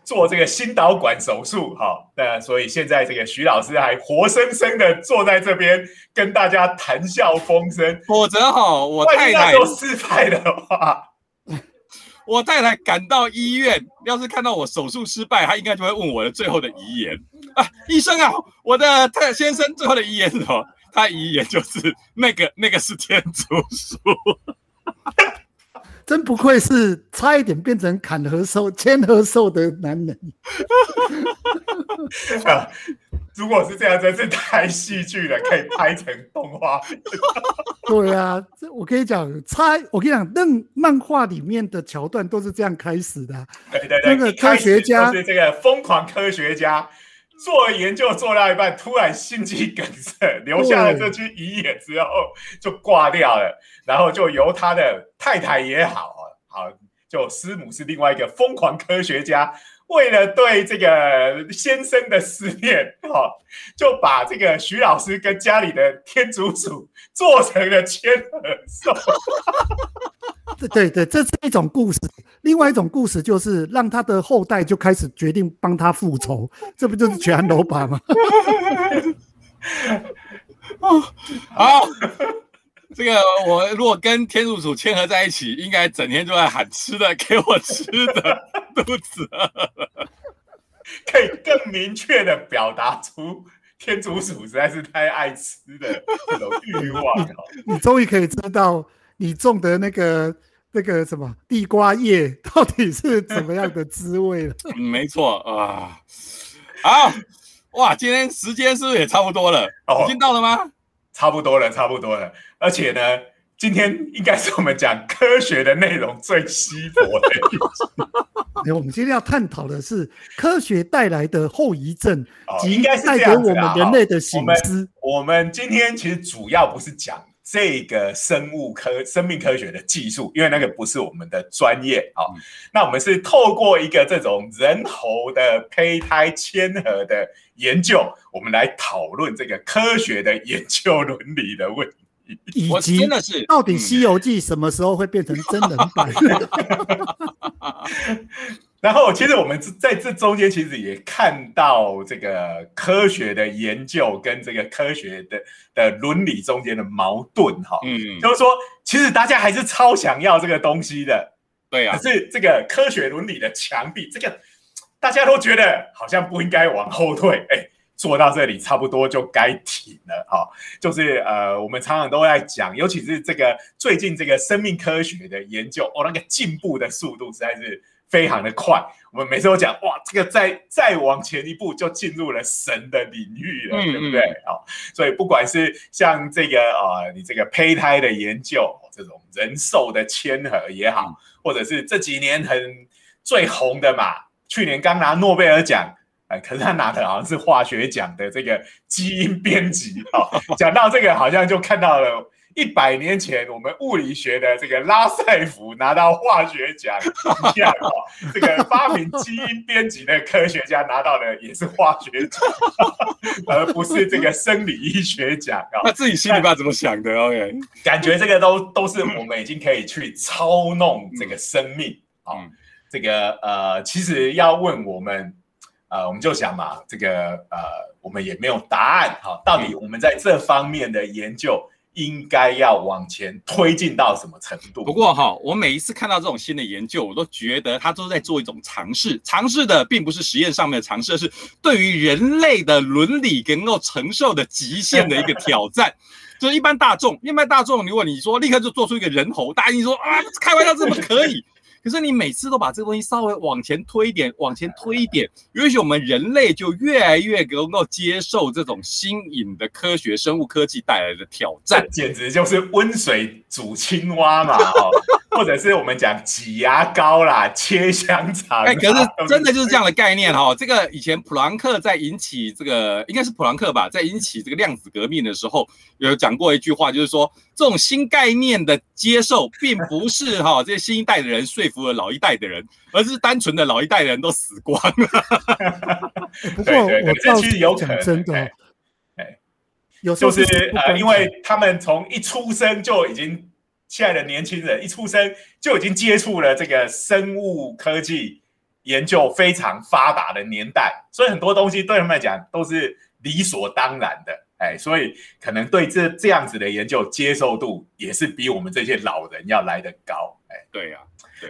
做这个心导管手术哈，那所以现在这个徐老师还活生生的坐在这边跟大家谈笑风生。否则哈，我太太都失败的话，我太太赶到医院，要是看到我手术失败，她应该就会问我的最后的遗言啊，医生啊，我的太先生最后的遗言是什么？他遗言就是那个 那个是天竺鼠，真不愧是差一点变成砍和兽、千和兽的男人。如果是这样，真是太戏剧了，可以拍成动画。对啊，这我跟你讲，差我跟你讲，那漫画里面的桥段都是这样开始的。对对对，那个科学家是这个疯狂科学家。做研究做到一半，突然心肌梗塞，留下了这句遗言之后就挂掉了。然后就由他的太太也好好，就师母是另外一个疯狂科学家，为了对这个先生的思念，哈，就把这个徐老师跟家里的天竺鼠做成了千和兽。对对，这是一种故事。另外一种故事就是让他的后代就开始决定帮他复仇，这不就是全罗把吗？好，这个我如果跟天竺鼠牵合在一起，应该整天都在喊吃的，给我吃的，肚子可以更明确的表达出天竺鼠实在是太爱吃的这种欲望。你终于可以知道你种的那个。那个什么地瓜叶到底是怎么样的滋味了？没错啊，好哇，今天时间是不是也差不多了？哦，已经到了吗？差不多了，差不多了。而且呢，今天应该是我们讲科学的内容最稀薄的一集。我们今天要探讨的是科学带来的后遗症，应该是带给我们人类的醒思。我们今天其实主要不是讲。这个生物科、生命科学的技术，因为那个不是我们的专业啊，那我们是透过一个这种人猴的胚胎嵌合的研究，我们来讨论这个科学的研究伦理的问题，以及真的是到底《西游记》什么时候会变成真人版？然后，其实我们在这中间，其实也看到这个科学的研究跟这个科学的的伦理中间的矛盾，哈，嗯，就是说，其实大家还是超想要这个东西的，对啊。可是这个科学伦理的墙壁，这个大家都觉得好像不应该往后退，哎，做到这里差不多就该停了，哈。就是呃，我们常常都在讲，尤其是这个最近这个生命科学的研究，哦，那个进步的速度实在是。非常的快，我们每次都讲哇，这个再再往前一步就进入了神的领域了，对不对？好，所以不管是像这个啊，你这个胚胎的研究，这种人兽的嵌合也好，或者是这几年很最红的嘛，去年刚拿诺贝尔奖，哎，可是他拿的好像是化学奖的这个基因编辑啊，讲到这个好像就看到了。一百年前，我们物理学的这个拉塞夫拿到化学奖一样哦。这个发明基因编辑的科学家拿到的也是化学奖，而不是这个生理医学奖啊。他自己心里边怎么想的？OK，感觉这个都都是我们已经可以去操弄这个生命啊。这个呃，其实要问我们，呃，我们就想嘛，这个呃，我们也没有答案哈。到底我们在这方面的研究？应该要往前推进到什么程度？不过哈，我每一次看到这种新的研究，我都觉得他都在做一种尝试。尝试的并不是实验上面的尝试，是对于人类的伦理能够承受的极限的一个挑战。就是一般大众，一般大众，如果你说立刻就做出一个人猴，大家一说啊，开玩笑，怎么可以？可是你每次都把这个东西稍微往前推一点，往前推一点，也许我们人类就越来越能够接受这种新颖的科学生物科技带来的挑战，简直就是温水煮青蛙嘛！哦。或者是我们讲挤牙膏啦，切香肠。哎，可是真的就是这样的概念哈。这个以前普朗克在引起这个，应该是普朗克吧，在引起这个量子革命的时候，有讲过一句话，就是说这种新概念的接受，并不是哈 这些新一代的人说服了老一代的人，而是单纯的老一代人都死光了。不过我倒是有可能真的，哎，有就是呃，因为他们从一出生就已经。亲爱的年轻人一出生就已经接触了这个生物科技研究非常发达的年代，所以很多东西对他们来讲都是理所当然的，哎，所以可能对这这样子的研究接受度也是比我们这些老人要来得高，哎，对呀。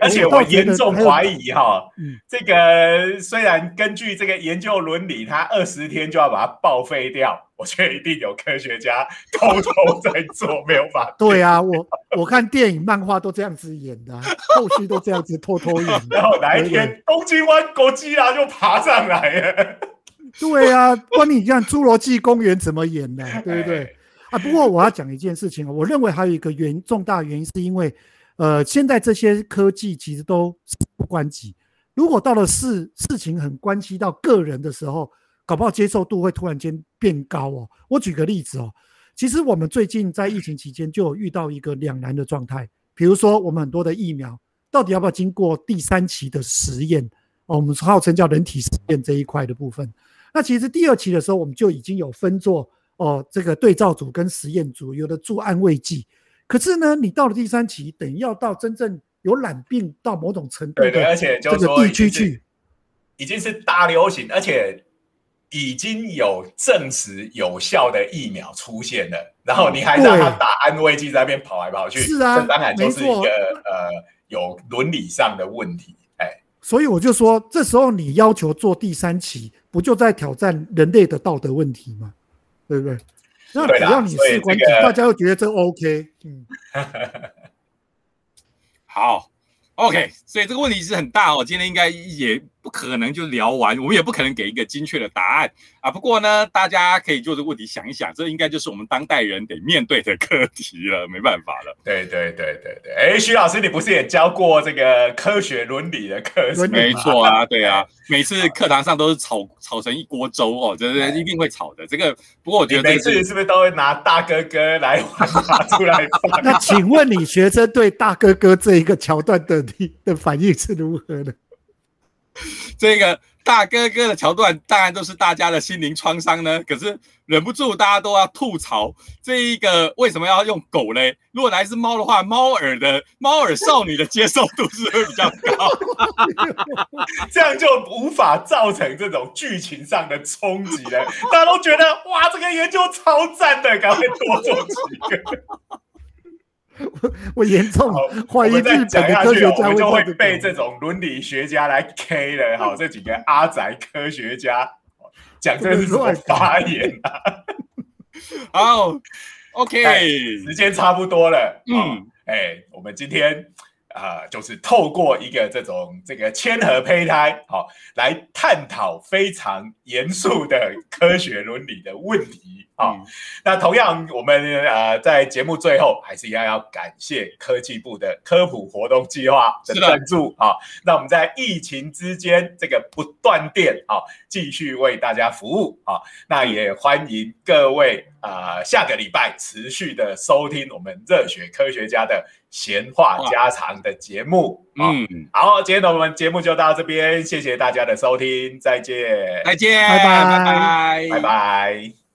而且我严重怀疑哈，这个虽然根据这个研究伦理，它二十天就要把它报废掉，我觉得一定有科学家偷偷 在做，没有法。对啊，我我看电影、漫画都这样子演的，后续都这样子偷偷演。然后哪一天东京湾国际啊就爬上来了。对啊，关你这样《侏罗纪公园》怎么演的，对不对？啊，不过我要讲一件事情我认为还有一个原重大原因是因为。呃，现在这些科技其实都不关己。如果到了事事情很关系到个人的时候，搞不好接受度会突然间变高哦。我举个例子哦，其实我们最近在疫情期间就有遇到一个两难的状态，比如说我们很多的疫苗到底要不要经过第三期的实验哦，我们号称叫人体实验这一块的部分。那其实第二期的时候，我们就已经有分作哦，这个对照组跟实验组，有的注安慰剂。可是呢，你到了第三期，等于要到真正有染病到某种程度的这个地区去，已经是大流行，而且已经有证实有效的疫苗出现了，然后你还让他打安慰剂在那边跑来跑去，是啊，当然就是一个呃有伦理上的问题，哎，所以我就说，这时候你要求做第三期，不就在挑战人类的道德问题吗？对不对？那只要你是关键，大家又觉得这 OK，嗯，好，OK，所以这个问题是很大哦，今天应该也。不可能就聊完，我们也不可能给一个精确的答案啊。不过呢，大家可以就这个问题想一想，这应该就是我们当代人得面对的课题了，没办法了。对对对对对，哎，徐老师，你不是也教过这个科学伦理的课？没错啊，对啊，每次课堂上都是吵吵成一锅粥哦，这是一定会吵的。这个不过我觉得每次是不是都会拿大哥哥来拿出来放？那请问你学生对大哥哥这一个桥段的的反应是如何的？这个大哥哥的桥段，当然都是大家的心灵创伤呢。可是忍不住，大家都要吐槽这一个为什么要用狗嘞？如果来自猫的话，猫耳的猫耳少女的接受度是会比较高，这样就无法造成这种剧情上的冲击了。大家都觉得哇，这个研究超赞的，赶快多做几个。我 我严重怀疑日本的科学家就会被这种伦理学家来 K 了。好，这几个阿宅科学家讲这是什么发言啊？好，OK，时间差不多了。嗯，哎，我们今天。啊，就是透过一个这种这个千和胚胎，好来探讨非常严肃的科学伦理的问题啊。那同样，我们呃在节目最后还是一样要感谢科技部的科普活动计划的赞助啊。那我们在疫情之间这个不断电啊，继续为大家服务啊。那也欢迎各位啊，下个礼拜持续的收听我们热血科学家的。闲话家常的节目，嗯，好，今天的我们节目就到这边，谢谢大家的收听，再见，再见，拜拜，拜拜。